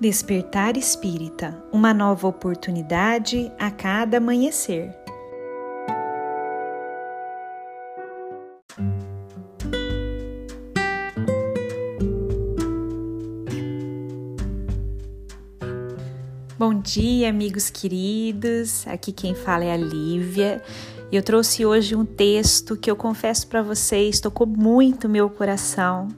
Despertar Espírita uma nova oportunidade a cada amanhecer. Bom dia, amigos queridos. Aqui quem fala é a Lívia. E eu trouxe hoje um texto que eu confesso para vocês tocou muito meu coração.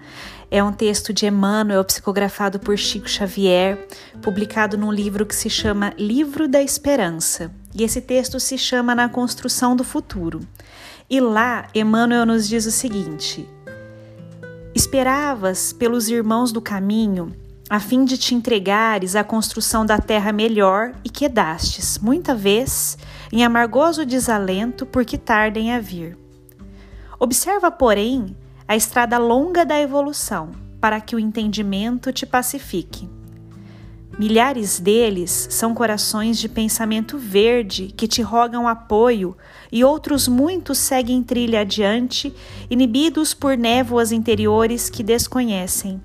É um texto de Emmanuel, psicografado por Chico Xavier, publicado num livro que se chama Livro da Esperança. E esse texto se chama Na Construção do Futuro. E lá, Emmanuel nos diz o seguinte: Esperavas pelos irmãos do caminho, a fim de te entregares à construção da terra melhor e quedastes, muita vez, em amargoso desalento, porque tardem a vir. Observa, porém, a estrada longa da evolução, para que o entendimento te pacifique. Milhares deles são corações de pensamento verde que te rogam apoio, e outros muitos seguem trilha adiante, inibidos por névoas interiores que desconhecem.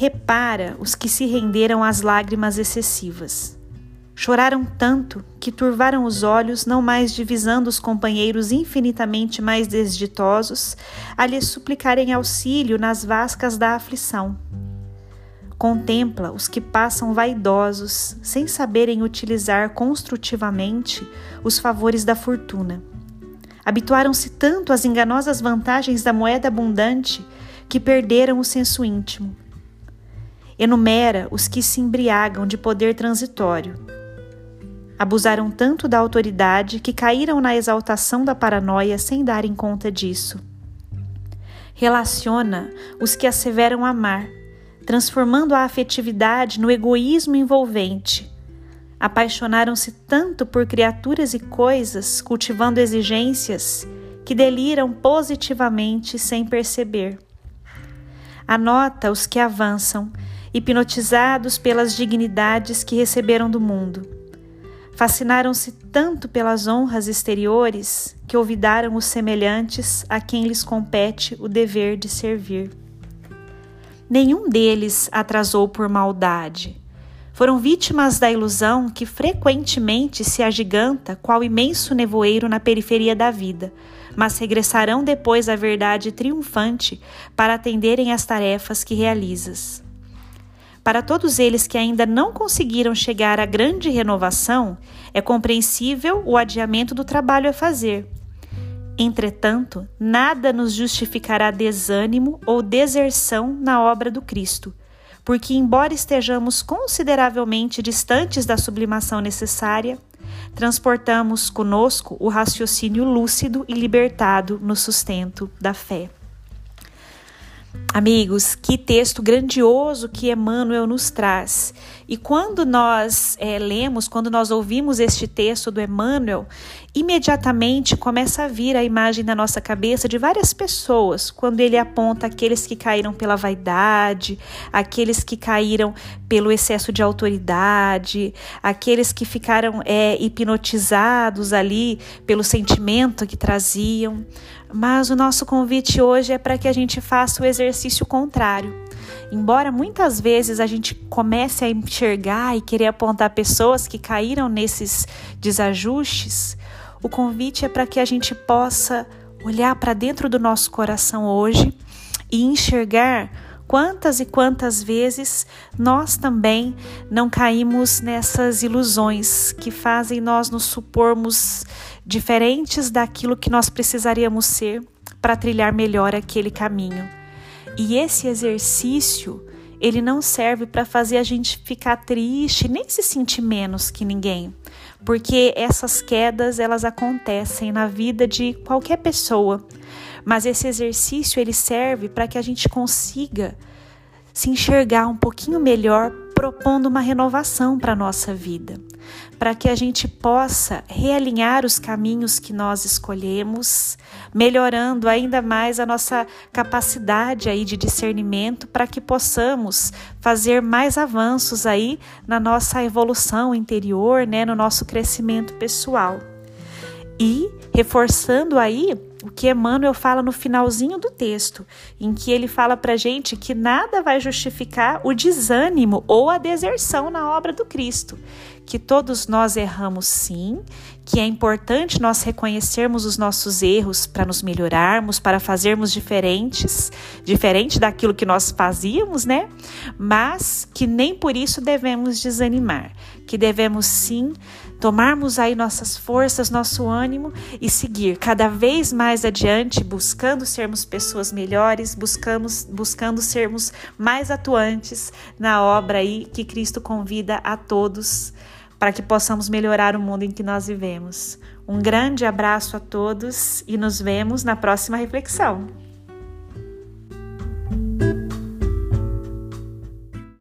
Repara os que se renderam às lágrimas excessivas. Choraram tanto que turvaram os olhos, não mais divisando os companheiros infinitamente mais desditosos, a lhes suplicarem auxílio nas vascas da aflição. Contempla os que passam vaidosos, sem saberem utilizar construtivamente os favores da fortuna. Habituaram-se tanto às enganosas vantagens da moeda abundante que perderam o senso íntimo. Enumera os que se embriagam de poder transitório Abusaram tanto da autoridade que caíram na exaltação da paranoia sem darem conta disso. Relaciona os que asseveram amar, transformando a afetividade no egoísmo envolvente. Apaixonaram-se tanto por criaturas e coisas, cultivando exigências, que deliram positivamente sem perceber. Anota os que avançam, hipnotizados pelas dignidades que receberam do mundo Fascinaram-se tanto pelas honras exteriores que olvidaram os semelhantes a quem lhes compete o dever de servir. Nenhum deles atrasou por maldade. Foram vítimas da ilusão que frequentemente se agiganta qual imenso nevoeiro na periferia da vida, mas regressarão depois à verdade triunfante para atenderem às tarefas que realizas. Para todos eles que ainda não conseguiram chegar à grande renovação, é compreensível o adiamento do trabalho a fazer. Entretanto, nada nos justificará desânimo ou deserção na obra do Cristo, porque, embora estejamos consideravelmente distantes da sublimação necessária, transportamos conosco o raciocínio lúcido e libertado no sustento da fé. Amigos, que texto grandioso que Emmanuel nos traz. E quando nós é, lemos, quando nós ouvimos este texto do Emmanuel, imediatamente começa a vir a imagem na nossa cabeça de várias pessoas, quando ele aponta aqueles que caíram pela vaidade, aqueles que caíram pelo excesso de autoridade, aqueles que ficaram é, hipnotizados ali pelo sentimento que traziam. Mas o nosso convite hoje é para que a gente faça o exercício contrário. Embora muitas vezes a gente comece a enxergar e querer apontar pessoas que caíram nesses desajustes, o convite é para que a gente possa olhar para dentro do nosso coração hoje e enxergar quantas e quantas vezes nós também não caímos nessas ilusões que fazem nós nos supormos diferentes daquilo que nós precisaríamos ser para trilhar melhor aquele caminho. E esse exercício, ele não serve para fazer a gente ficar triste, nem se sentir menos que ninguém, porque essas quedas elas acontecem na vida de qualquer pessoa. Mas esse exercício ele serve para que a gente consiga se enxergar um pouquinho melhor, propondo uma renovação para a nossa vida, para que a gente possa realinhar os caminhos que nós escolhemos, melhorando ainda mais a nossa capacidade aí de discernimento, para que possamos fazer mais avanços aí na nossa evolução interior, né, no nosso crescimento pessoal. E reforçando aí o que Emmanuel fala no finalzinho do texto, em que ele fala para gente que nada vai justificar o desânimo ou a deserção na obra do Cristo, que todos nós erramos sim, que é importante nós reconhecermos os nossos erros para nos melhorarmos, para fazermos diferentes, diferente daquilo que nós fazíamos, né? Mas que nem por isso devemos desanimar, que devemos sim tomarmos aí nossas forças, nosso ânimo e seguir cada vez mais adiante, buscando sermos pessoas melhores, buscamos, buscando sermos mais atuantes na obra aí que Cristo convida a todos para que possamos melhorar o mundo em que nós vivemos. Um grande abraço a todos e nos vemos na próxima reflexão.